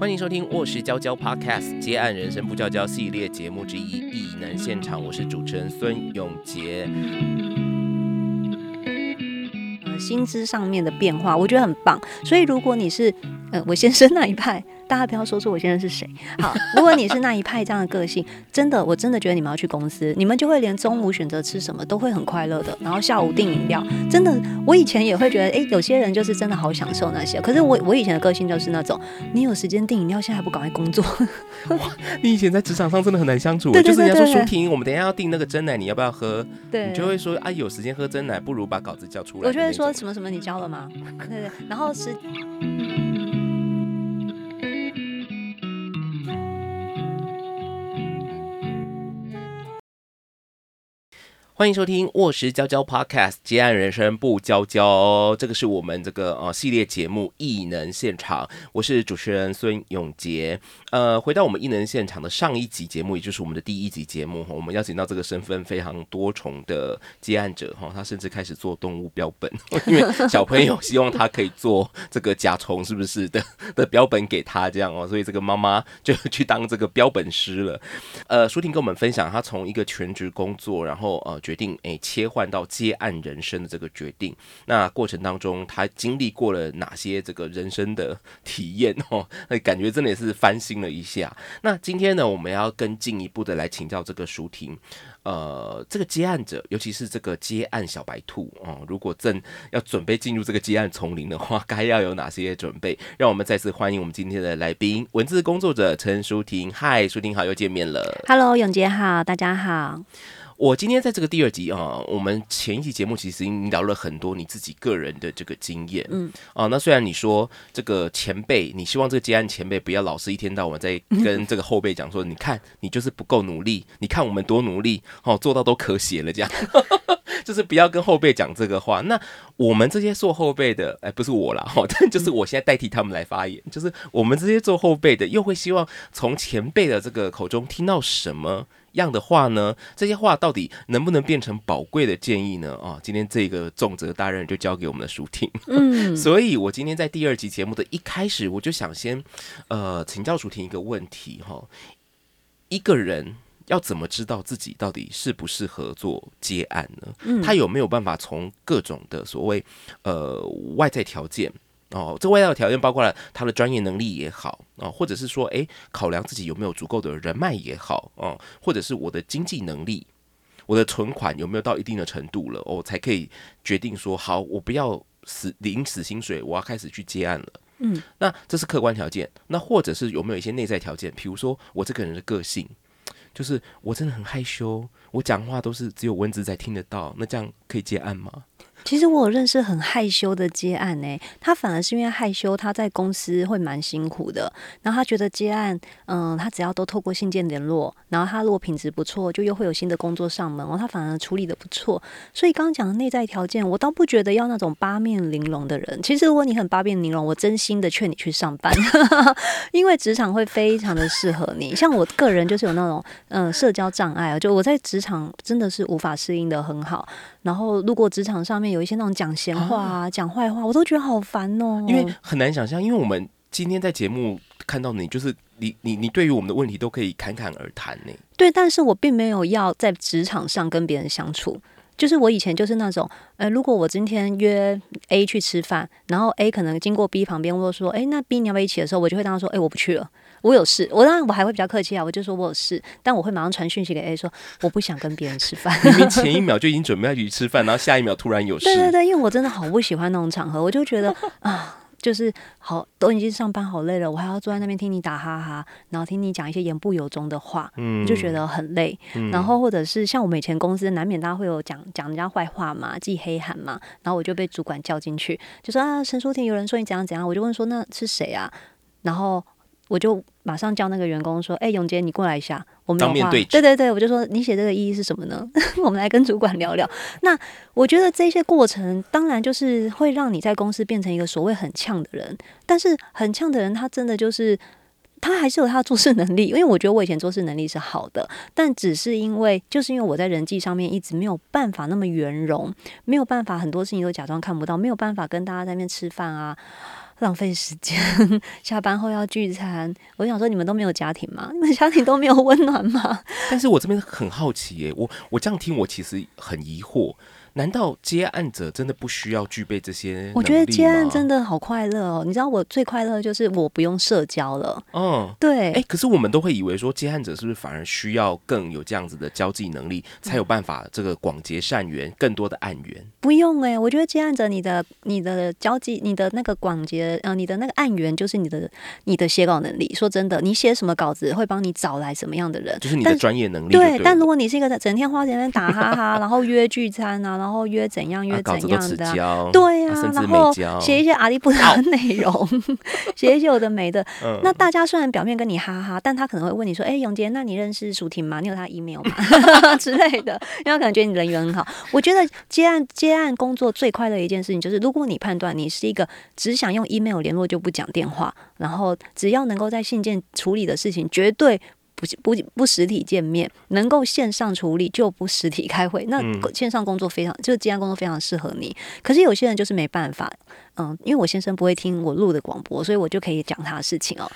欢迎收听《卧室娇娇 Podcast》接案人生不娇娇系列节目之一《异能现场》，我是主持人孙永杰。呃，薪资上面的变化，我觉得很棒。所以如果你是呃我先生那一派，大家不要说出我现在是谁。好，如果你是那一派这样的个性，真的，我真的觉得你们要去公司，你们就会连中午选择吃什么都会很快乐的。然后下午订饮料，真的，我以前也会觉得，哎，有些人就是真的好享受那些。可是我我以前的个性就是那种，你有时间订饮料，现在还不赶快工作？哇你以前在职场上真的很难相处，对对就是人家说舒婷，我们等一下要订那个真奶，你要不要喝？对，你就会说啊，有时间喝真奶，不如把稿子交出来。我就会说什么什么，你交了吗？对对，然后是。欢迎收听《卧室娇娇 Podcast》接案人生不娇娇，这个是我们这个呃系列节目异能现场，我是主持人孙永杰。呃，回到我们异能现场的上一集节目，也就是我们的第一集节目哈，我们邀请到这个身份非常多重的接案者哈，他甚至开始做动物标本，因为小朋友希望他可以做这个甲虫是不是的 的标本给他这样哦，所以这个妈妈就去当这个标本师了。呃，舒婷跟我们分享，她从一个全职工作，然后呃决定诶、切换到接案人生的这个决定。那过程当中，他经历过了哪些这个人生的体验 哦？那感觉真的也是翻新了一下。那今天呢，我们要更进一步的来请教这个舒婷。呃，这个接案者，尤其是这个接案小白兔哦，如果正要准备进入这个接案丛林的话，该要有哪些准备？让我们再次欢迎我们今天的来宾，文字工作者陈舒婷。嗨，舒婷好，又见面了。Hello，永杰好，大家好。我今天在这个第二集啊，我们前一集节目其实已经聊了很多你自己个人的这个经验，嗯，啊，那虽然你说这个前辈，你希望这个接案前辈不要老是一天到晚在 跟这个后辈讲说，你看你就是不够努力，你看我们多努力，哦，做到都咳血了这样。就是不要跟后辈讲这个话。那我们这些做后辈的，哎，不是我啦，哈，但就是我现在代替他们来发言。就是我们这些做后辈的，又会希望从前辈的这个口中听到什么样的话呢？这些话到底能不能变成宝贵的建议呢？啊，今天这个重责大任就交给我们的舒婷。嗯，所以我今天在第二集节目的一开始，我就想先呃请教舒婷一个问题哈，一个人。要怎么知道自己到底适不适合做接案呢？嗯他有没有办法从各种的所谓呃外在条件哦，这外在的条件包括了他的专业能力也好哦，或者是说诶考量自己有没有足够的人脉也好哦，或者是我的经济能力，我的存款有没有到一定的程度了，我才可以决定说好，我不要死领死薪水，我要开始去接案了。嗯，那这是客观条件，那或者是有没有一些内在条件？比如说我这个人的个性，就是我真的很害羞，我讲话都是只有蚊子才听得到，那这样可以接案吗？其实我有认识很害羞的接案呢、他反而是因为害羞，他在公司会蛮辛苦的。然后他觉得接案，嗯，他只要都透过信件联络，然后他如果品质不错，就又会有新的工作上门，哦，他反而处理的不错。所以刚刚讲的内在条件，我倒不觉得要那种八面玲珑的人。其实如果你很八面玲珑，我真心的劝你去上班，因为职场会非常的适合你。像我个人就是有那种嗯社交障碍啊，就我在职场真的是无法适应的很好。然后如果职场上面有一些那种讲闲话啊、讲坏话，我都觉得好烦哦。因为很难想象，因为我们今天在节目看到你，就是你你你对于我们的问题都可以侃侃而谈呢。对，但是我并没有要在职场上跟别人相处。就是我以前就是那种，呃，如果我今天约 A 去吃饭，然后 A 可能经过 B 旁边或者说，哎，那 B 你要不要一起的时候，我就会当他说，哎，我不去了，我有事。我当然我还会比较客气啊，我就说我有事，但我会马上传讯息给 A 说，我不想跟别人吃饭。明明前一秒就已经准备要去吃饭，然后下一秒突然有事。对对对，因为我真的好不喜欢那种场合，我就觉得 啊。就是好，都已经上班好累了，我还要坐在那边听你打哈哈，然后听你讲一些言不由衷的话，嗯就觉得很累。嗯然后或者是像我们以前公司，难免大家会有讲讲人家坏话嘛，记黑函嘛，然后我就被主管叫进去，就说啊，陈淑婷有人说你怎样怎样，我就问说那是谁啊？然后我就马上叫那个员工说，哎、永杰你过来一下，我们有话当面对对对对，我就说你写这个意义是什么呢？我们来跟主管聊聊。那我觉得这些过程，当然就是会让你在公司变成一个所谓很呛的人，但是很呛的人，他真的就是。他还是有他的做事能力，因为我觉得我以前做事能力是好的，但只是因为就是因为我在人际上面一直没有办法那么圆融，没有办法很多事情都假装看不到，没有办法跟大家在那边吃饭啊，浪费时间，下班后要聚餐。我想说，你们都没有家庭吗？你们家庭都没有温暖吗？但是我这边很好奇耶，我我这样听，我其实很疑惑。难道接案者真的不需要具备这些？我觉得接案真的好快乐哦！你知道我最快乐就是我不用社交了。嗯，对。哎，可是我们都会以为说接案者是不是反而需要更有这样子的交际能力，才有办法这个广结善缘，更多的案源？不用哎，我觉得接案者你的你的交际，你的那个广结呃，你的那个案源就是你的你的写稿能力。说真的，你写什么稿子会帮你找来什么样的人，就是你的专业能力。对，但如果你是一个整天花钱打哈哈，然后约聚餐啊。然后约怎样约怎样的，对呀，然后写一些阿里不达的内容，写一些有的没的。那大家虽然表面跟你哈哈，但他可能会问你说：“哎，永杰，那你认识舒婷吗？你有他 email 吗？” 之类的，因为可能觉得你人缘很好。我觉得接案接案工作最快乐的一件事情，就是如果你判断你是一个只想用 email 联络就不讲电话，然后只要能够在信件处理的事情，绝对。不不不实体见面，能够线上处理就不实体开会。那线上工作非常，就是接案工作非常适合你。可是有些人就是没办法，嗯，因为我先生不会听我录的广播，所以我就可以讲他的事情哦。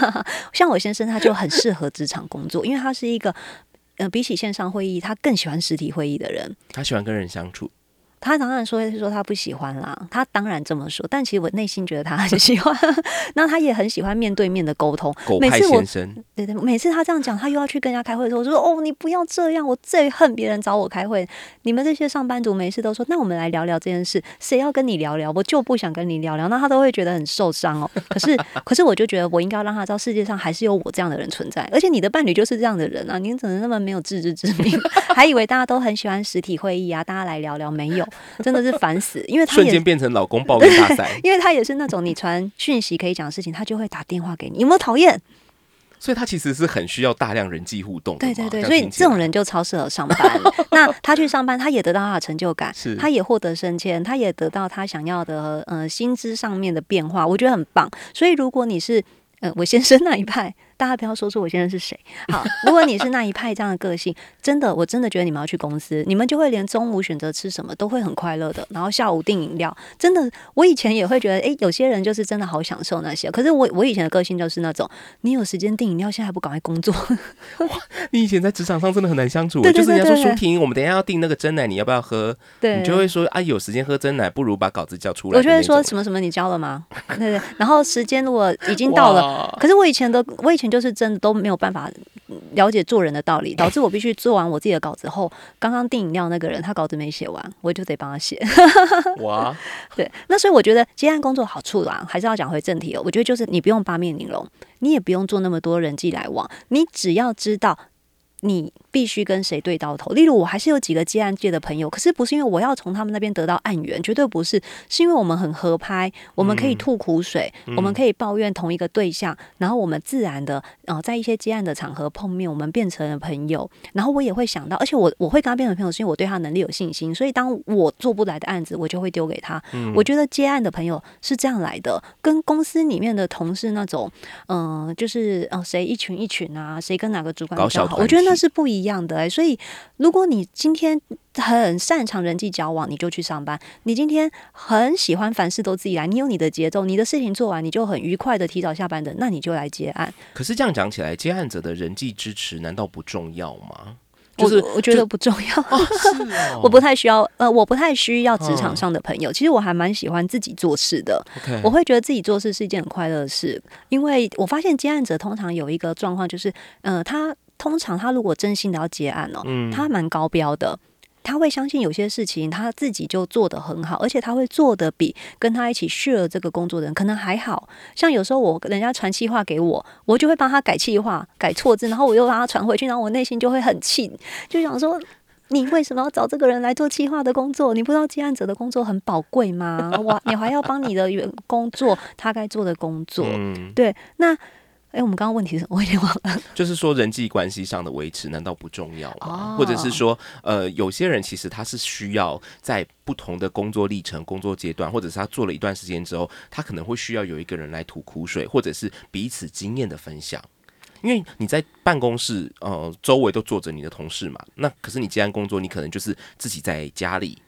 像我先生他就很适合职场工作，因为他是一个，呃，比起线上会议，他更喜欢实体会议的人。他喜欢跟人相处。他当然说是说他不喜欢啦，他当然这么说，但其实我内心觉得他 很喜欢。那他也很喜欢面对面的沟通。每次我对对，每次他这样讲，他又要去跟人家开会的时候，我说：“哦，你不要这样，我最恨别人找我开会。你们这些上班族没事都说，那我们来聊聊这件事。谁要跟你聊聊，我就不想跟你聊聊。那他都会觉得很受伤哦。可是，可是我就觉得我应该让他知道，世界上还是有我这样的人存在。而且你的伴侣就是这样的人啊，你怎么那么没有自知之明？还以为大家都很喜欢实体会议啊，大家来聊聊，没有，真的是烦。”死，因为他瞬间变成老公抱怨大赛。因为他也是那种你传讯息可以讲的事情，他就会打电话给你。有没有讨厌？所以他其实是很需要大量人际互动。对对对，所以这种人就超适合上班。那他去上班，他也得到他的成就感，他也获得升迁，他也得到他想要的呃薪资上面的变化，我觉得很棒。所以如果你是呃我先生那一派。大家不要说出我现在是谁。好，如果你是那一派这样的个性，真的，我真的觉得你们要去公司，你们就会连中午选择吃什么都会很快乐的。然后下午订饮料，真的，我以前也会觉得，哎，有些人就是真的好享受那些。可是我我以前的个性就是那种，你有时间订饮料，现在还不赶快工作？哇，你以前在职场上真的很难相处。就是人家说舒婷，我们等下要订那个真奶，你要不要喝？对，你就会说啊，有时间喝真奶，不如把稿子交出来。我就会说什么什么，你交了吗？对对。然后时间如果已经到了，可是我以前的我以前就是真的都没有。没有办法了解做人的道理，导致我必须做完我自己的稿子后，刚刚订饮料那个人他稿子没写完，我就得帮他写。哇，对，那所以我觉得接案工作好处啦，还是要讲回正题哦。我觉得就是你不用八面玲珑，你也不用做那么多人际来往，你只要知道。你必须跟谁对到头？例如，我还是有几个接案界的朋友，可是不是因为我要从他们那边得到案源，绝对不是，是因为我们很合拍，我们可以吐苦水，我们可以抱怨同一个对象，然后我们自然的，呃，在一些接案的场合碰面，我们变成了朋友。然后我也会想到，而且我我会跟他变成朋友，是因为我对他能力有信心，所以当我做不来的案子，我就会丢给他。我觉得接案的朋友是这样来的，跟公司里面的同事那种，嗯，就是呃，谁一群一群啊，谁跟哪个主管比较好，我觉得。那是不一样的哎，所以如果你今天很擅长人际交往，你就去上班；你今天很喜欢凡事都自己来，你有你的节奏，你的事情做完你就很愉快的提早下班的，那你就来接案。可是这样讲起来，接案者的人际支持难道不重要吗？就是我觉得不重要，我不太需要呃，我不太需要职场上的朋友。其实我还蛮喜欢自己做事的，我会觉得自己做事是一件很快乐的事，因为我发现接案者通常有一个状况，就是呃，他。通常他如果真心的要结案哦，他蛮高标的，他会相信有些事情他自己就做得很好，而且他会做的比跟他一起 share 这个工作的人可能还好。像有时候我人家传气话给我，我就会帮他改气话、改错字，然后我又让他传回去，然后我内心就会很气，就想说你为什么要找这个人来做气话的工作？你不知道接案者的工作很宝贵吗？我你还要帮你的员工做他该做的工作，对那。哎，我们刚刚问题是 我有点忘了。就是说人际关系上的维持难道不重要吗？或者是说，呃，有些人其实他是需要在不同的工作历程、工作阶段，或者是他做了一段时间之后，他可能会需要有一个人来吐苦水，或者是彼此经验的分享。因为你在办公室，呃，周围都坐着你的同事嘛，那可是你既然工作，你可能就是自己在家里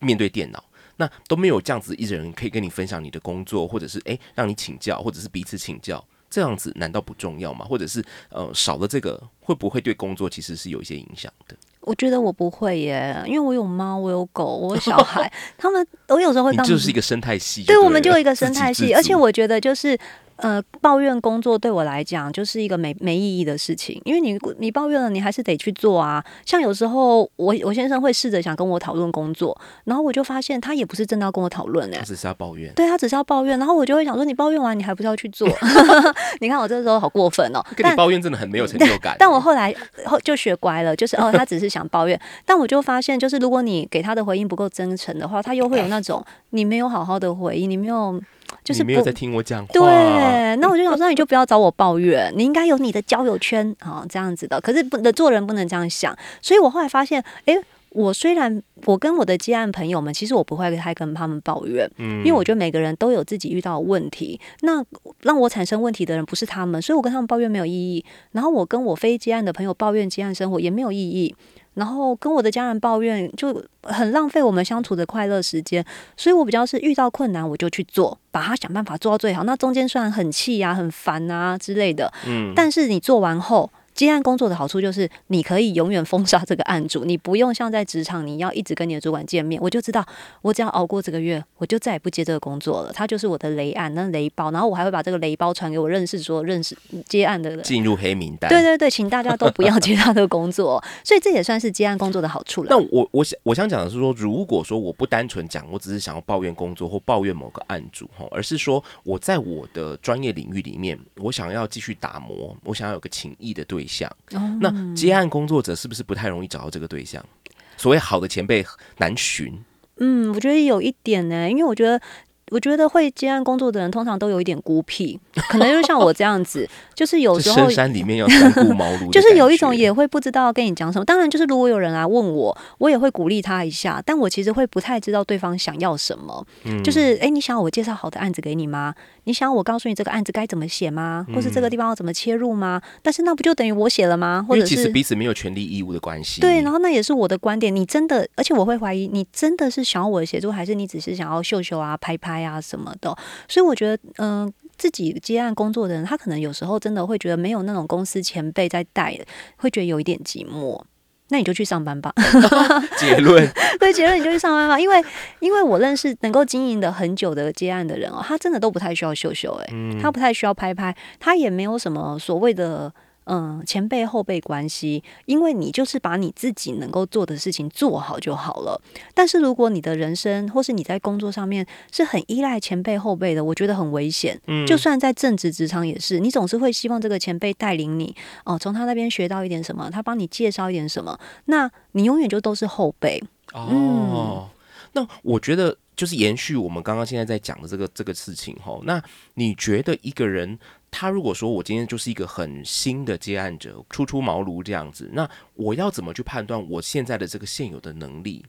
面对电脑。那都没有这样子一人可以跟你分享你的工作，或者是诶让你请教，或者是彼此请教，这样子难道不重要吗？或者是呃少了这个，会不会对工作其实是有一些影响的？我觉得我不会耶，因为我有猫，我有狗，我有小孩，他们我有时候会当就是一个生态系就对，我们就有一个 生态系，而且我觉得就是。呃，抱怨工作对我来讲就是一个没没意义的事情，因为你你抱怨了，你还是得去做啊。像有时候我我先生会试着想跟我讨论工作，然后我就发现他也不是真的要跟我讨论哎他，只是要抱怨，对他只是要抱怨，然后我就会想说，你抱怨完你还不是要去做？你看我这时候好过分哦，跟你抱怨真的很没有成就感。但我后来后就学乖了，就是哦，他只是想抱怨，但我就发现，就是如果你给他的回应不够真诚的话，他又会有那种你没有好好的回应，你没有就是你没有在听我讲话，对，那我就想说，那你就不要找我抱怨，你应该有你的交友圈啊、这样子的。可是不能做人不能这样想，所以我后来发现，诶，我虽然我跟我的接案朋友们，其实我不会太跟他们抱怨，嗯因为我觉得每个人都有自己遇到的问题。那让我产生问题的人不是他们，所以我跟他们抱怨没有意义。然后我跟我非接案的朋友抱怨接案生活也没有意义。然后跟我的家人抱怨，就很浪费我们相处的快乐时间。所以我比较是遇到困难我就去做，把它想办法做到最好。那中间虽然很气啊、很烦啊之类的，嗯，但是你做完后，接案工作的好处就是你可以永远封杀这个案主，你不用像在职场你要一直跟你的主管见面。我就知道，我只要熬过这个月，我就再也不接这个工作了。他就是我的雷案，那雷包，然后我还会把这个雷包传给我认识说认识接案的人。进入黑名单。对对对，请大家都不要接他的工作，所以这也算是接案工作的好处了。那我我想我想讲的是说，如果说我不单纯讲，我只是想要抱怨工作或抱怨某个案主哈，而是说我在我的专业领域里面，我想要继续打磨，我想要有个情谊的对象。哦那接案工作者是不是不太容易找到这个对象？所谓好的前辈难寻，嗯，我觉得有一点呢，因为我觉得。我觉得会接案工作的人通常都有一点孤僻，可能就像我这样子，就是有时候这深山里面要三顾茅庐的感觉，就是有一种也会不知道跟你讲什么。当然，就是如果有人来问我，我也会鼓励他一下，但我其实会不太知道对方想要什么。嗯就是哎，你想要我介绍好的案子给你吗？你想要我告诉你这个案子该怎么写吗？或是这个地方要怎么切入吗？但是那不就等于我写了吗？或因者其实彼此没有权利义务的关系。对，然后那也是我的观点。你真的，而且我会怀疑，你真的是想要我的协助，还是你只是想要秀秀啊、拍拍啊什么的？所以我觉得，嗯、自己接案工作的人，他可能有时候真的会觉得没有那种公司前辈在带，会觉得有一点寂寞。那你就去上班吧。结论 对，结论你就去上班吧。因为，因为我认识能够经营的很久的接案的人哦，他真的都不太需要秀秀、欸，嗯他不太需要拍拍，他也没有什么所谓的嗯前辈后辈关系，因为你就是把你自己能够做的事情做好就好了。但是如果你的人生或是你在工作上面是很依赖前辈后辈的，我觉得很危险。嗯就算在正职职场也是，你总是会希望这个前辈带领你哦，从他那边学到一点什么，他帮你介绍一点什么，那你永远就都是后辈。哦，那我觉得就是延续我们刚刚现在在讲的这个这个事情哈。那你觉得一个人他如果说我今天就是一个很新的接案者，初出茅庐这样子，那我要怎么去判断我现在的这个现有的能力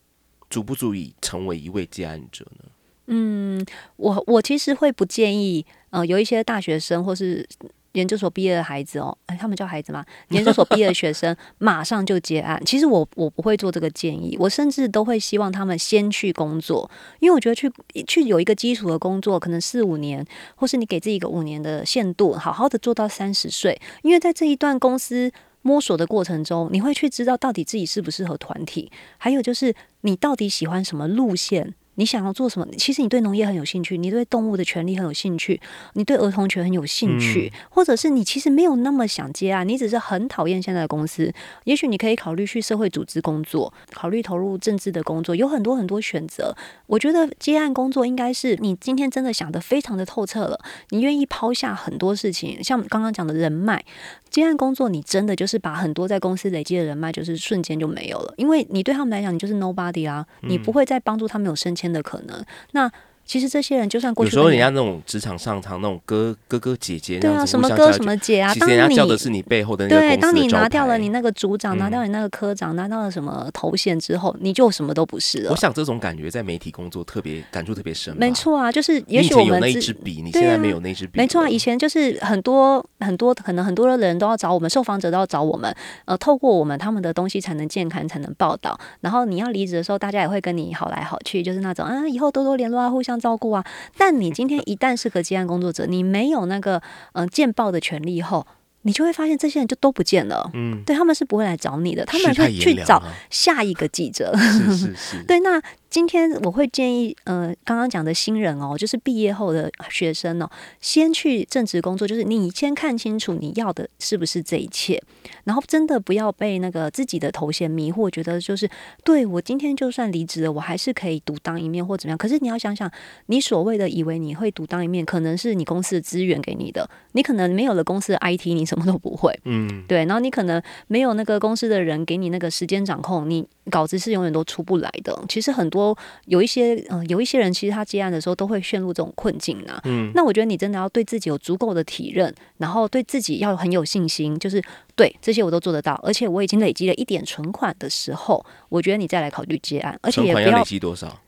足不足以成为一位接案者呢？嗯，我我其实会不建议，呃，有一些大学生或是研究所毕业的孩子哦，哎，他们叫孩子吗？研究所毕业的学生马上就接案。其实我我不会做这个建议，我甚至都会希望他们先去工作，因为我觉得去去有一个基础的工作，可能四五年，或是你给自己一个五年的限度，好好的做到三十岁，因为在这一段公司。摸索的过程中，你会去知道到底自己适不适合团体，还有就是你到底喜欢什么路线，你想要做什么？其实你对农业很有兴趣，你对动物的权利很有兴趣，你对儿童权很有兴趣，或者是你其实没有那么想接案，你只是很讨厌现在的公司。也许你可以考虑去社会组织工作，考虑投入政治的工作，有很多很多选择。我觉得接案工作应该是你今天真的想的非常的透彻了，你愿意抛下很多事情，像刚刚讲的人脉。接案工作，你真的就是把很多在公司累积的人脉，就是瞬间就没有了，因为你对他们来讲，你就是 nobody 啊，你不会再帮助他们有升迁的可能。那其实这些人就算过去有时候人家那种职场上常那种哥哥哥姐姐对啊，什么哥什么姐啊，其实人家叫的是你背后的那个的招当你拿掉了你那个组长，拿嗯掉你那个科长，拿到了什么头衔之后，你就什么都不是了我。想这种感觉在媒体工作特别感触特别深。没错啊，就是也许我们前有那支笔，你对啊现在没有那支笔了。没错啊，以前就是很多很多，可能很多的人都要找我们，受访者都要找我们，呃，透过我们他们的东西才能健康，才能报道。然后你要离职的时候，大家也会跟你好来好去，就是那种啊，以后多多联络啊，互相照顾啊。但你今天一旦是个接案工作者，你没有那个嗯、呃见报的权利后，你就会发现这些人就都不见了。嗯，对他们是不会来找你的，他们会去找下一个记者。是是是，对，那今天我会建议，呃，刚刚讲的新人哦，就是毕业后的学生哦，先去正职工作，就是你先看清楚你要的是不是这一切，然后真的不要被那个自己的头衔迷惑，觉得就是对我今天就算离职了，我还是可以独当一面或怎么样。可是你要想想，你所谓的以为你会独当一面，可能是你公司的资源给你的，你可能没有了公司的 IT，你什么都不会。嗯，对，然后你可能没有那个公司的人给你那个时间掌控，你稿子是永远都出不来的。其实很多有一些嗯、呃有一些人其实他接案的时候都会陷入这种困境啊。嗯，那我觉得你真的要对自己有足够的体认，然后对自己要很有信心，就是对这些我都做得到，而且我已经累积了一点存款的时候，我觉得你再来考虑接案，而且也不要积多少？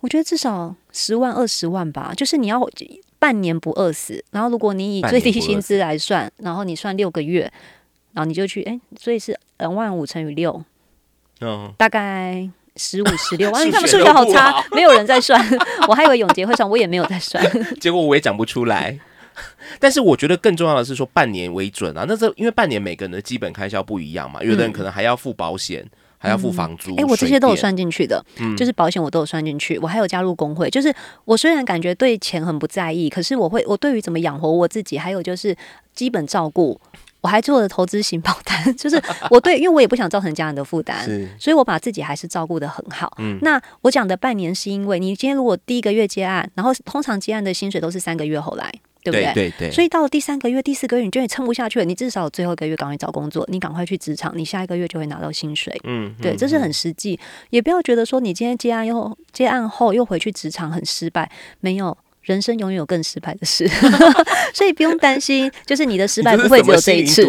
我觉得至少十万二十万吧，就是你要半年不饿死，然后如果你以最低薪资来算，然后你算六个月，然后你就去哎，所以是两万五乘以六，嗯，大概十五十六 万。数你看数学好差，没有人在算，我还以为永杰会算，我也没有在算。结果我也讲不出来。但是我觉得更重要的是说半年为准啊，那这因为半年每个人的基本开销不一样嘛，有的人可能还要付保险，还要付房租。哎、我这些都有，算进去的，嗯就是保险我都有算进去，我还有加入工会。就是我虽然感觉对钱很不在意，可是我会，我对于怎么养活我自己，还有就是基本照顾，我还做了投资型保单。就是我对，因为我也不想造成家人的负担，所以我把自己还是照顾的很好。嗯那我讲的半年是因为你今天如果第一个月接案，然后通常接案的薪水都是三个月后来，对不对？对对所以到了第三个月、第四个月，你觉得你撑不下去了，你至少最后一个月赶快找工作，你赶快去职场，你下一个月就会拿到薪水。嗯，对，嗯这是很实际，也不要觉得说你今天接案又接案后又回去职场很失败，没有。人生永远有更失败的事，所以不用担心，就是你的失败不会只有这一次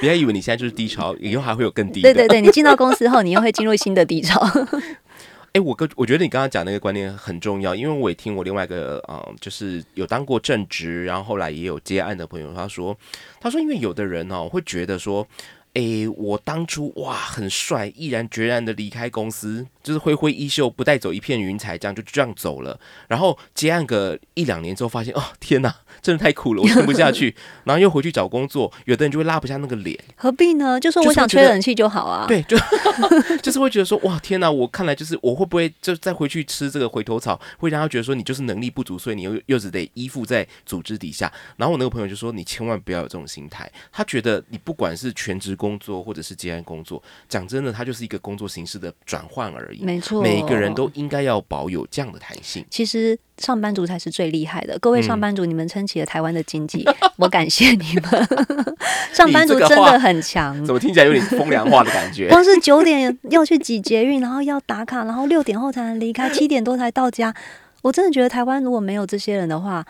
不要 以为你现在就是低潮，以后还会有更低。对对对，你进到公司后，你又会进入新的低潮。哎、我跟我觉得你刚刚讲那个观念很重要，因为我也听我另外一个呃，就是有当过正职，然后后来也有接案的朋友，他说，他说因为有的人哦会觉得说。诶，我当初哇很帅，毅然决然的离开公司，就是挥挥衣袖，不带走一片云彩，这样就这样走了。然后接案个一两年之后，发现哦天哪，真的太苦了，我撑不下去。然后又回去找工作，有的人就会拉不下那个脸，何必呢？就说我想吹冷气就好啊。对，就 就是会觉得说，哇，天哪！我看来就是我会不会就再回去吃这个回头草，会让他觉得说你就是能力不足，所以你又又只得依附在组织底下。然后我那个朋友就说，你千万不要有这种心态。他觉得你不管是全职工作或者是接案工作，讲真的，它就是一个工作形式的转换而已。没错，每个人都应该要保有这样的弹性。其实上班族才是最厉害的。各位上嗯班族，你们撑起了台湾的经济，我感谢你们。上班族真的很强怎。么听起来有点风凉话的感觉？光是九点要去挤捷运，然后要打卡，然后六点后才能离开，七点多才到家。我真的觉得台湾如果没有这些人的话，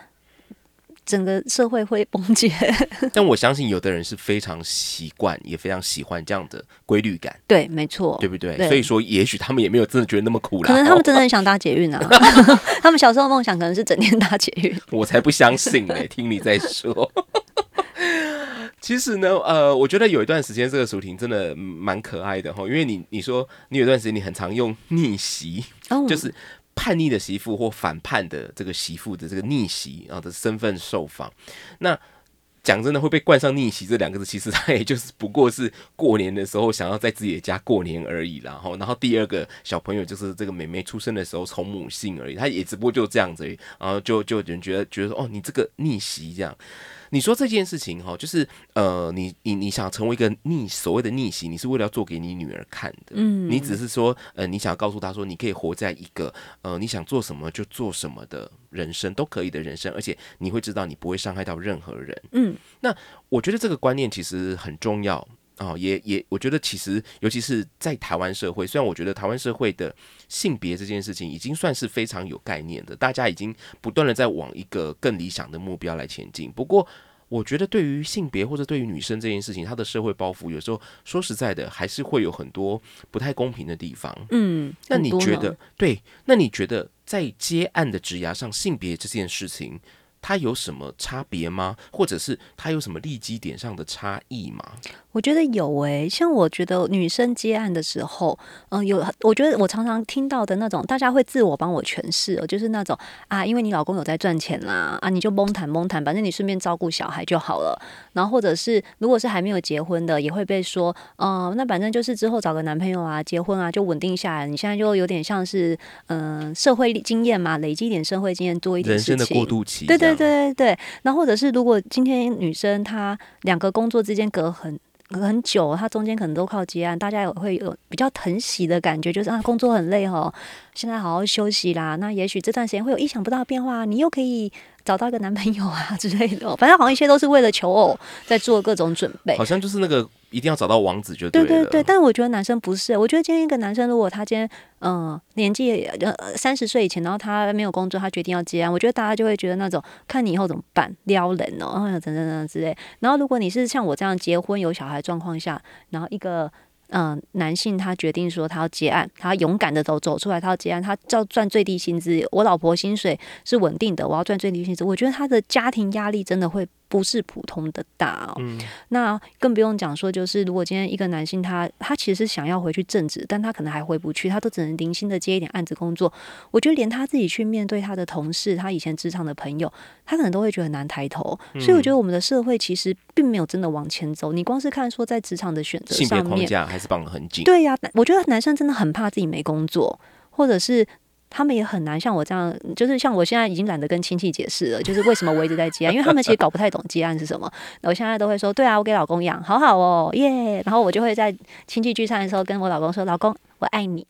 整个社会会崩解。但我相信有的人是非常习惯，也非常喜欢这样的规律感，对，没错对。不对？对所以说，也许他们也没有真的觉得那么苦啦。可能他们哦真的很想搭捷运啊，他们小时候梦想可能是整天搭捷运。我才不相信呢、听你在说。其实呢，呃，我觉得有一段时间这个薯婷真的嗯蛮可爱的哈，因为你你说你有一段时间你很常用逆袭，哦，就是叛逆的媳妇或反叛的这个媳妇的这个逆袭啊的身份受访。那讲真的会被冠上逆袭这两个字，其实他也就是不过是过年的时候想要在自己的家过年而已。然后，然后第二个小朋友就是这个妹妹出生的时候从母姓而已，他也只不过就这样子而已。然后就就有人觉得觉得，哦，你这个逆袭这样。你说这件事情哈，就是呃，你你你想成为一个逆所谓的逆袭，你是为了要做给你女儿看的，嗯你只是说呃，你想要告诉她说，你可以活在一个呃，你想做什么就做什么的人生，都可以的人生，而且你会知道你不会伤害到任何人。嗯，那我觉得这个观念其实很重要。哦，也也，我觉得其实，尤其是在台湾社会，虽然我觉得台湾社会的性别这件事情已经算是非常有概念的，大家已经不断的在往一个更理想的目标来前进。不过，我觉得对于性别或者对于女生这件事情，她的社会包袱有时候说实在的，还是会有很多不太公平的地方。嗯，那你觉得对？那你觉得在接案的职涯上，性别这件事情？它有什么差别吗？或者是它有什么利基点上的差异吗？我觉得有诶、像我觉得女生接案的时候，嗯、有，我觉得我常常听到的那种，大家会自我帮我诠释哦，就是那种啊，因为你老公有在赚钱啦，啊，你就蒙谈蒙谈，反正你顺便照顾小孩就好了。然后或者是如果是还没有结婚的，也会被说，哦、那反正就是之后找个男朋友啊，结婚啊，就稳定下来。你现在就有点像是，嗯、社会经验嘛，累积一点社会经验，多一点人生的。过渡期，对对对对对，那或者是如果今天女生她两个工作之间隔很隔很久，她中间可能都靠接案，大家也会有比较疼惜的感觉，就是啊工作很累哦，现在好好休息啦。那也许这段时间会有意想不到的变化，你又可以找到一个男朋友啊 之类的哦、反正好像一切都是为了求偶在做各种准备好。像就是那个一定要找到王子就了。对对对，但我觉得男生不是，我觉得今天一个男生如果他今天嗯、呃年纪呃三十岁以前，然后他没有工作，他决定要接案，我觉得大家就会觉得那种看你以后怎么办，撩人哦，哎呀等等等之类。然后如果你是像我这样结婚有小孩状况下，然后一个。嗯，男性他决定说他要结案，他勇敢的走走出来，他要结案，他要赚最低薪资。我老婆薪水是稳定的，我要赚最低薪资。我觉得他的家庭压力真的会不是普通的大哦。嗯那更不用讲说，就是如果今天一个男性他他其实想要回去正职，但他可能还回不去，他都只能零星的接一点案子工作。我觉得连他自己去面对他的同事，他以前职场的朋友，他可能都会觉得很难抬头。嗯所以我觉得我们的社会其实并没有真的往前走。你光是看说在职场的选择性别上面，框架还是绑得很紧。对呀、我觉得男生真的很怕自己没工作，或者是。他们也很难像我这样，就是像我现在已经懒得跟亲戚解释了，就是为什么我一直在接案，因为他们其实搞不太懂接案是什么。我现在都会说，对啊，我给老公养，好好哦，耶。然后我就会在亲戚聚餐的时候跟我老公说，老公，我爱你。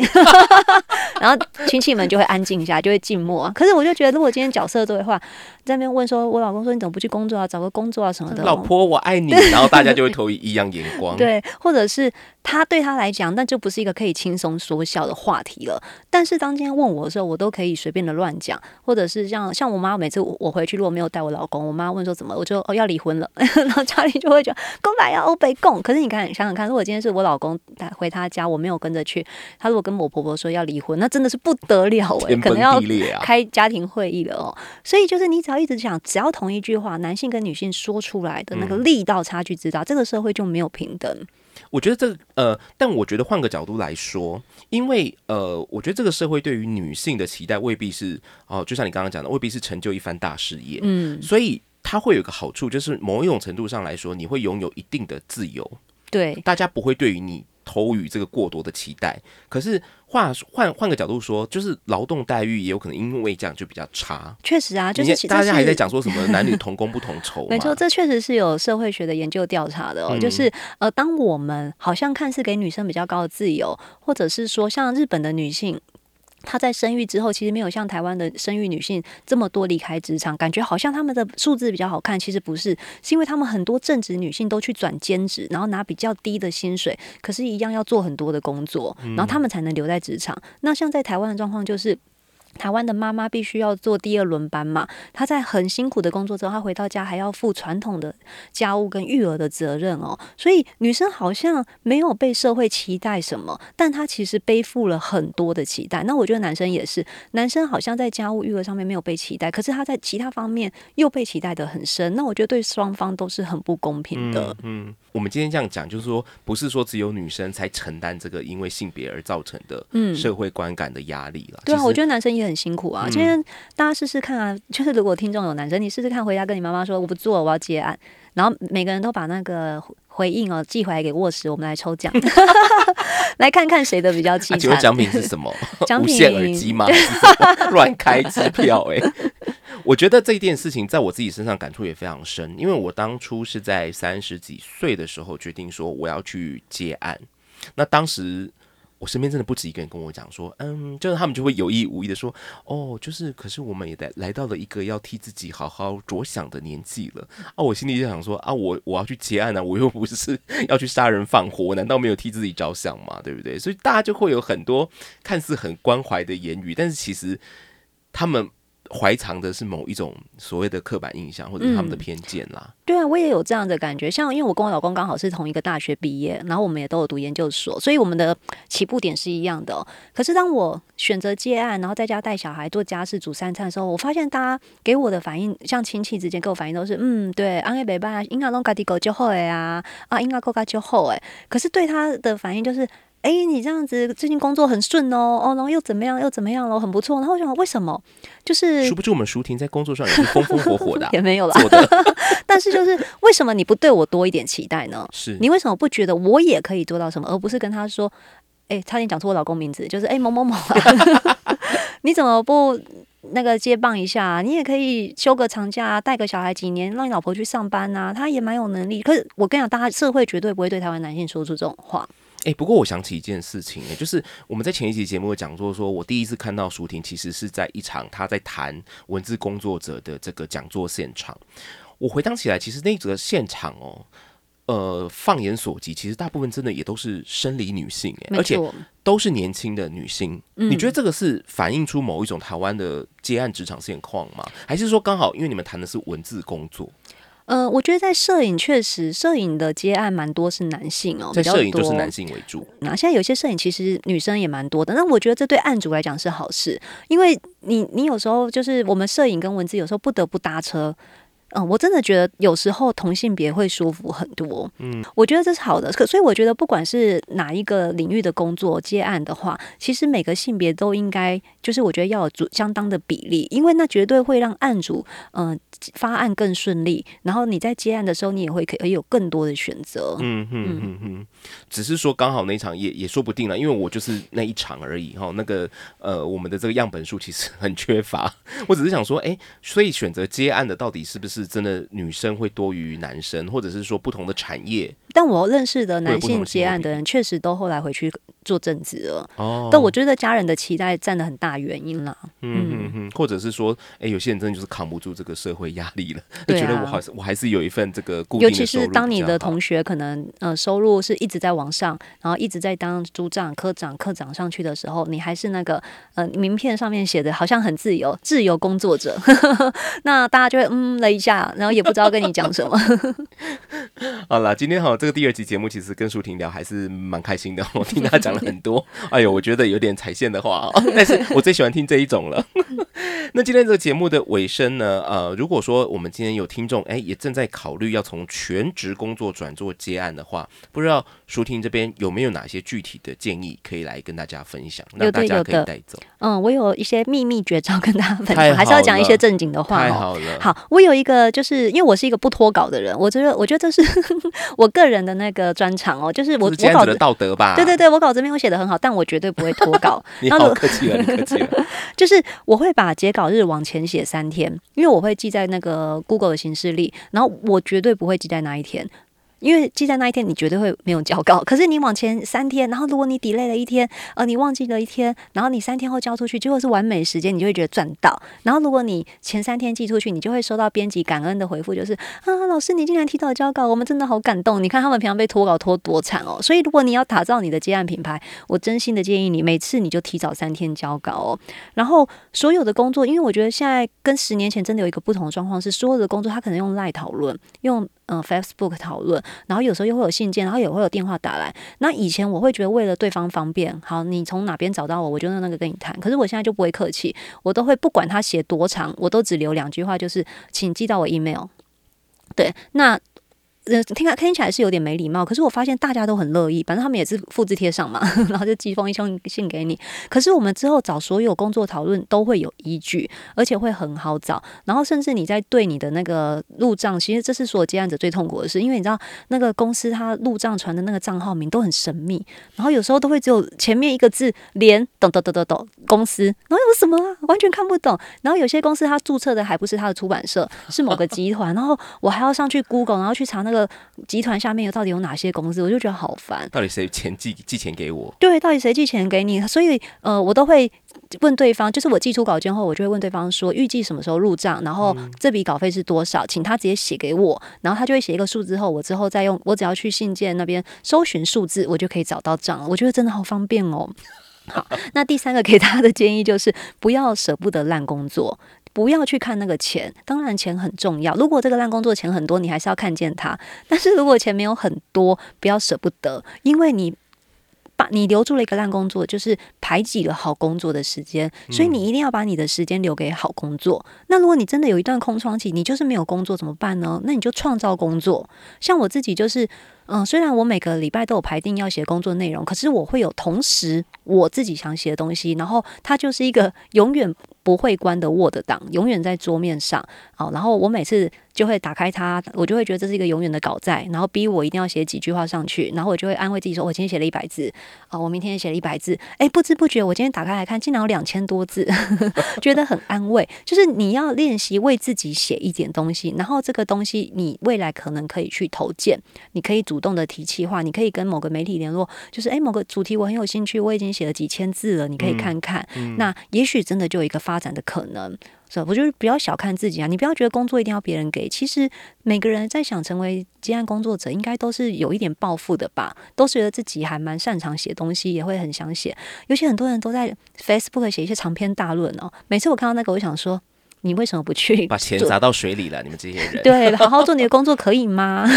然后亲戚们就会安静一下，就会静默。可是我就觉得，如果今天角色对话，在那边问说，我老公说你怎么不去工作啊，找个工作啊什么的，老婆我爱你，然后大家就会投以异样眼光。，对，或者是他对他来讲，那就不是一个可以轻松说笑的话题了。但是当今天问我的时候，我都可以随便的乱讲，或者是像像我妈每次我我回去如果没有带我老公，我妈问说怎么，我就哦要离婚了，然后家里就会觉得公来要欧北共。可是你看想想看，如果今天是我老公带回他家，我没有跟着去，他如果跟我婆婆说要离婚，那真的是不得了哎、可能要！开家庭会议了哦。所以就是你只要一直讲，只要同一句话，男性跟女性说出来的那个力道差距之大，这个社会就没有平等。我觉得这个呃，但我觉得换个角度来说，因为呃，我觉得这个社会对于女性的期待未必是哦、就像你刚刚讲的，未必是成就一番大事业，嗯，所以它会有一个好处，就是某一种程度上来说，你会拥有一定的自由，对，大家不会对于你投予这个过多的期待。可是话换换个角度说，就是劳动待遇也有可能因为这样就比较差。确实啊，就是大家还在讲说什么男女同工不同酬嘛？没错，这确实是有社会学的研究调查的哦。嗯就是呃，当我们好像看似给女生比较高的自由，或者是说像日本的女性。她在生育之后，其实没有像台湾的生育女性这么多离开职场，感觉好像她们的数字比较好看。其实不是，是因为她们很多正职女性都去转兼职，然后拿比较低的薪水，可是一样要做很多的工作，然后她们才能留在职场。那像在台湾的状况就是。台湾的妈妈必须要做第二轮班嘛，她在很辛苦的工作之后，她回到家还要负传统的家务跟育儿的责任哦，所以女生好像没有被社会期待什么，但她其实背负了很多的期待。那我觉得男生也是，男生好像在家务育儿上面没有被期待，可是他在其他方面又被期待的很深。那我觉得对双方都是很不公平的。嗯，我们今天这样讲，就是说，不是说只有女生才承担这个因为性别而造成的嗯社会观感的压力了。对啊，我觉得得男生也很辛苦啊。嗯今天大家试试看啊，就是如果听众有男生，你试试看，回家跟你妈妈说我不做，我要接案，然后每个人都把那个回应哦寄回来给卧室，我们来抽奖，来看看谁的比较凄啊，请问惨。奖品是什么？奖品无线耳机吗？乱开支票、欸？哎，我觉得这一件事情在我自己身上感触也非常深，因为我当初是在三十几岁的时候决定说我要去接案，那当时。我身边真的不止一个人跟我讲说，嗯，就是他们就会有意无意的说，哦，就是可是我们也来来到了一个要替自己好好着想的年纪了啊，我心里就想说啊，我我要去结案啊，我又不是 要去杀人放火，难道没有替自己着想吗？对不对？所以大家就会有很多看似很关怀的言语，但是其实他们。怀藏的是某一种所谓的刻板印象，或者他们的偏见啦。对啊，我也有这样的感觉。像因为我跟我老公刚好是同一个大学毕业，然后我们也都有读研究所，所以我们的起步点是一样的。可是当我选择接案，然后在家带小孩、做家事、煮三餐的时候，我发现大家给我的反应，像亲戚之间给我反应都是，嗯，对，安 A 北班应该弄家己狗就好哎啊，啊，应该够家就好哎。可是对他的反应就是。哎，你这样子最近工作很顺哦，哦，然后又怎么样，又怎么样了，很不错。然后我想，为什么？就是殊不知我们舒婷在工作上也是风风火火的，也没有了。但是就是为什么你不对我多一点期待呢？是你为什么不觉得我也可以做到什么，而不是跟他说，哎，差点讲出我老公名字，就是哎某某某，你怎么不那个接棒一下？你也可以休个长假，带个小孩几年，让你老婆去上班啊，他也蛮有能力。可是我跟你讲，大家社会绝对不会对台湾男性说出这种话。哎，不过我想起一件事情，就是我们在前一集节目讲座说，我第一次看到舒婷，其实是在一场他在谈文字工作者的这个讲座现场。我回想起来，其实那个现场哦，呃，放眼所及，其实大部分真的也都是生理女性，哎，而且都是年轻的女性。你觉得这个是反映出某一种台湾的接案职场现况吗？还是说刚好因为你们谈的是文字工作？呃，我觉得在摄影确实，摄影的接案蛮多是男性哦，在摄影都是男性为主。那现在有些摄影其实女生也蛮多的，那我觉得这对案主来讲是好事，因为你你有时候就是我们摄影跟文字有时候不得不搭车。嗯，我真的觉得有时候同性别会舒服很多。嗯，我觉得这是好的。可所以我觉得不管是哪一个领域的工作接案的话，其实每个性别都应该就是我觉得要有足相当的比例，因为那绝对会让案主嗯发案更顺利。然后你在接案的时候，你也会可以有更多的选择。嗯嗯嗯嗯，只是说刚好那一场也也说不定了，因为我就是那一场而已哈。那个呃，我们的这个样本数其实很缺乏。我只是想说，哎，所以选择接案的到底是不是？是真的女生会多于男生，或者是说不同的产业。但我认识的男性接案的人，确实都后来回去。做正职了，哦，但我觉得家人的期待占了很大原因啦。嗯嗯嗯，或者是说，哎，有些人真的就是扛不住这个社会压力了，就觉得我好像我还是有一份这个固定的尤其是当你的同学可能呃收入是一直在往上，然后一直在当组长、科长、科长上去的时候，你还是那个呃名片上面写的好像很自由、自由工作者，那大家就会嗯了一下，然后也不知道跟你讲什么。好了，今天好，这个第二集节目其实跟舒婷聊还是蛮开心的，我听他讲了。很多，哎呦，我觉得有点踩线的话，但是我最喜欢听这一种了。那今天这个节目的尾声呢？呃，如果说我们今天有听众，哎，也正在考虑要从全职工作转做接案的话，不知道舒婷这边有没有哪些具体的建议可以来跟大家分享？那大家可以带走。嗯，我有一些秘密绝招跟大家分享，还是要讲一些正经的话。太好了，好，我有一个，就是因为我是一个不脱稿的人，我觉得，我觉得这是 我个人的那个专长哦，就是我我稿子的道德吧。对对对，我稿子没有写的很好，但我绝对不会脱稿。你好客气了，客气了。就是我会把截稿日往前写三天，因为我会记在那个 Google 的形式里，然后我绝对不会记在那一天。因为记在那一天，你绝对会没有交稿。可是你往前三天，然后如果你 delay 了一天，呃，你忘记了一天，然后你三天后交出去，结果是完美时间，你就会觉得赚到。然后如果你前三天寄出去，你就会收到编辑感恩的回复，就是啊，老师你竟然提早交稿，我们真的好感动。你看他们平常被拖稿拖多惨哦。所以如果你要打造你的接案品牌，我真心的建议你，每次你就提早三天交稿哦。然后所有的工作，因为我觉得现在跟十年前真的有一个不同的状况，是所有的工作他可能用赖讨论，用。嗯，Facebook 讨论，然后有时候又会有信件，然后也会有电话打来。那以前我会觉得为了对方方便，好，你从哪边找到我，我就用那个跟你谈。可是我现在就不会客气，我都会不管他写多长，我都只留两句话，就是请寄到我 email。对，那。呃，听听起来是有点没礼貌，可是我发现大家都很乐意，反正他们也是复制贴上嘛，然后就寄封一封信给你。可是我们之后找所有工作讨论都会有依据，而且会很好找。然后甚至你在对你的那个入账，其实这是所有接案者最痛苦的事，因为你知道那个公司他入账传的那个账号名都很神秘，然后有时候都会只有前面一个字连等等等等等公司，然后有什么啊，完全看不懂。然后有些公司他注册的还不是他的出版社，是某个集团，然后我还要上去 Google，然后去查那个。个集团下面有到底有哪些公司，我就觉得好烦。到底谁钱寄寄钱给我？对，到底谁寄钱给你？所以呃，我都会问对方，就是我寄出稿件后，我就会问对方说预计什么时候入账，然后这笔稿费是多少，请他直接写给我，然后他就会写一个数字后，我之后再用，我只要去信件那边搜寻数字，我就可以找到账了。我觉得真的好方便哦。好，那第三个给大家的建议就是不要舍不得烂工作。不要去看那个钱，当然钱很重要。如果这个烂工作钱很多，你还是要看见它。但是如果钱没有很多，不要舍不得，因为你把你留住了一个烂工作，就是排挤了好工作的时间。所以你一定要把你的时间留给好工作。那如果你真的有一段空窗期，你就是没有工作怎么办呢？那你就创造工作。像我自己就是，嗯，虽然我每个礼拜都有排定要写工作内容，可是我会有同时我自己想写的东西，然后它就是一个 永远。不会关的 Word 档永远在桌面上，好，然后我每次就会打开它，我就会觉得这是一个永远的稿在，然后逼我一定要写几句话上去，然后我就会安慰自己说，我今天写了一百字，啊，我明天也写了一百字，哎，不知不觉我今天打开来看，竟然有两千多字，觉得很安慰。就是你要练习为自己写一点东西，然后这个东西你未来可能可以去投件，你可以主动的提气话，你可以跟某个媒体联络，就是哎，某个主题我很有兴趣，我已经写了几千字了，你可以看看，那也许真的就有一个发。展的可能，是吧？我就是不要小看自己啊！你不要觉得工作一定要别人给，其实每个人在想成为接案工作者，应该都是有一点抱负的吧？都觉得自己还蛮擅长写东西，也会很想写。尤其很多人都在 Facebook 写一些长篇大论哦。每次我看到那个，我想说。你为什么不去把钱砸到水里了？你们这些人对，好好做你的工作可以吗？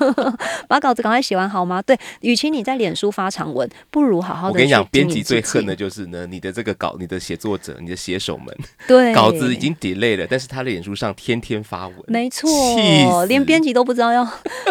把稿子赶快写完好吗？对，与其你在脸书发长文，不如好好的。我跟你讲，编辑最恨的就是呢，你的这个稿，你的写作者，你的写手们，对，稿子已经 delay 了，但是他的脸书上天天发文，没错，连编辑都不知道要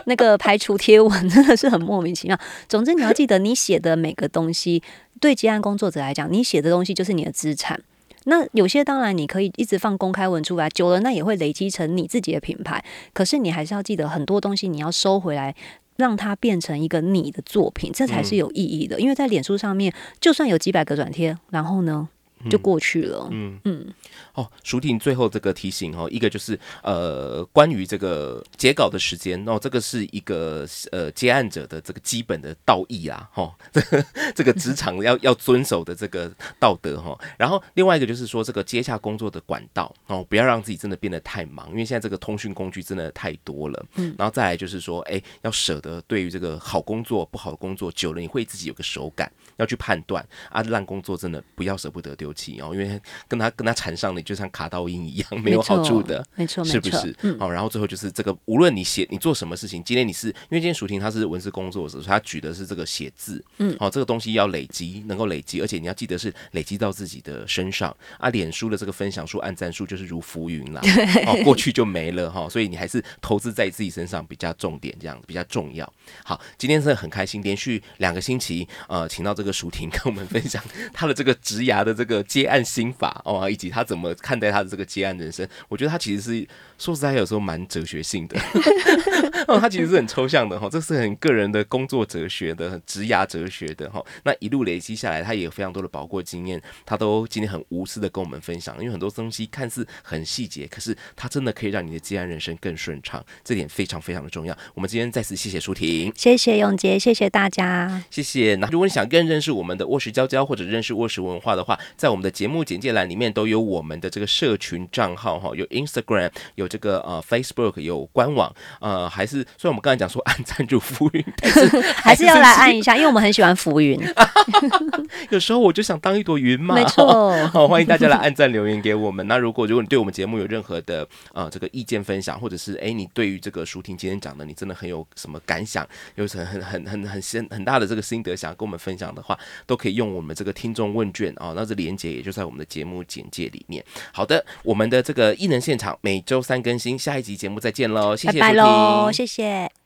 那个排除贴文，真的是很莫名其妙。总之，你要记得，你写的每个东西，对接案工作者来讲，你写的东西就是你的资产。那有些当然你可以一直放公开文出来，久了那也会累积成你自己的品牌。可是你还是要记得很多东西你要收回来，让它变成一个你的作品，这才是有意义的。因为在脸书上面，就算有几百个转贴，然后呢？就过去了。嗯嗯。哦，舒婷最后这个提醒哦，一个就是呃，关于这个截稿的时间哦，这个是一个呃接案者的这个基本的道义啊，哈，这个职场 要要遵守的这个道德哈。然后另外一个就是说，这个接下工作的管道哦，不要让自己真的变得太忙，因为现在这个通讯工具真的太多了。嗯。然后再来就是说，哎，要舍得对于这个好工作、不好的工作，久了你会自己有个手感，要去判断啊，烂工作真的不要舍不得丢弃哦，因为跟他跟他缠上了。就像卡刀音一样，没有好处的，没错，是不是？好，然后最后就是这个，无论你写你做什么事情，今天你是因为今天舒婷她是文字工作者，所以她举的是这个写字，嗯，好，这个东西要累积，能够累积，而且你要记得是累积到自己的身上啊。脸书的这个分享数、按赞数就是如浮云了，哦，过去就没了哈，所以你还是投资在自己身上比较重点，这样比较重要。好，今天真的很开心，连续两个星期，呃，请到这个舒婷跟我们分享他的这个职涯的这个接案心法哦，以及他怎么。看待他的这个接案人生，我觉得他其实是说实在，有时候蛮哲学性的。哦，他其实是很抽象的哈，这是很个人的工作哲学的、很职涯哲学的哈。那一路累积下来，他也有非常多的宝贵经验，他都今天很无私的跟我们分享。因为很多东西看似很细节，可是他真的可以让你的接案人生更顺畅，这点非常非常的重要。我们今天再次谢谢舒婷，谢谢永杰，谢谢大家，谢谢。那如果你想更认识我们的卧室娇娇，或者认识卧室文化的话，在我们的节目简介栏里面都有我们的这个社群账号哈，有 Instagram，有这个呃 Facebook，有官网，呃，还是虽然我们刚才讲说按赞助浮云，但是 还是要来按一下，因为我们很喜欢浮云。有时候我就想当一朵云嘛，没错。好，欢迎大家来按赞留言给我们。那如果如果你对我们节目有任何的呃这个意见分享，或者是哎你对于这个舒婷今天讲的，你真的很有什么感想，有很很很很很深很大的这个心得想要跟我们分享的话，都可以用我们这个听众问卷啊，那这连接也就在我们的节目简介里面。好的，我们的这个异能现场每周三更新，下一集节目再见喽，谢谢收听，谢谢。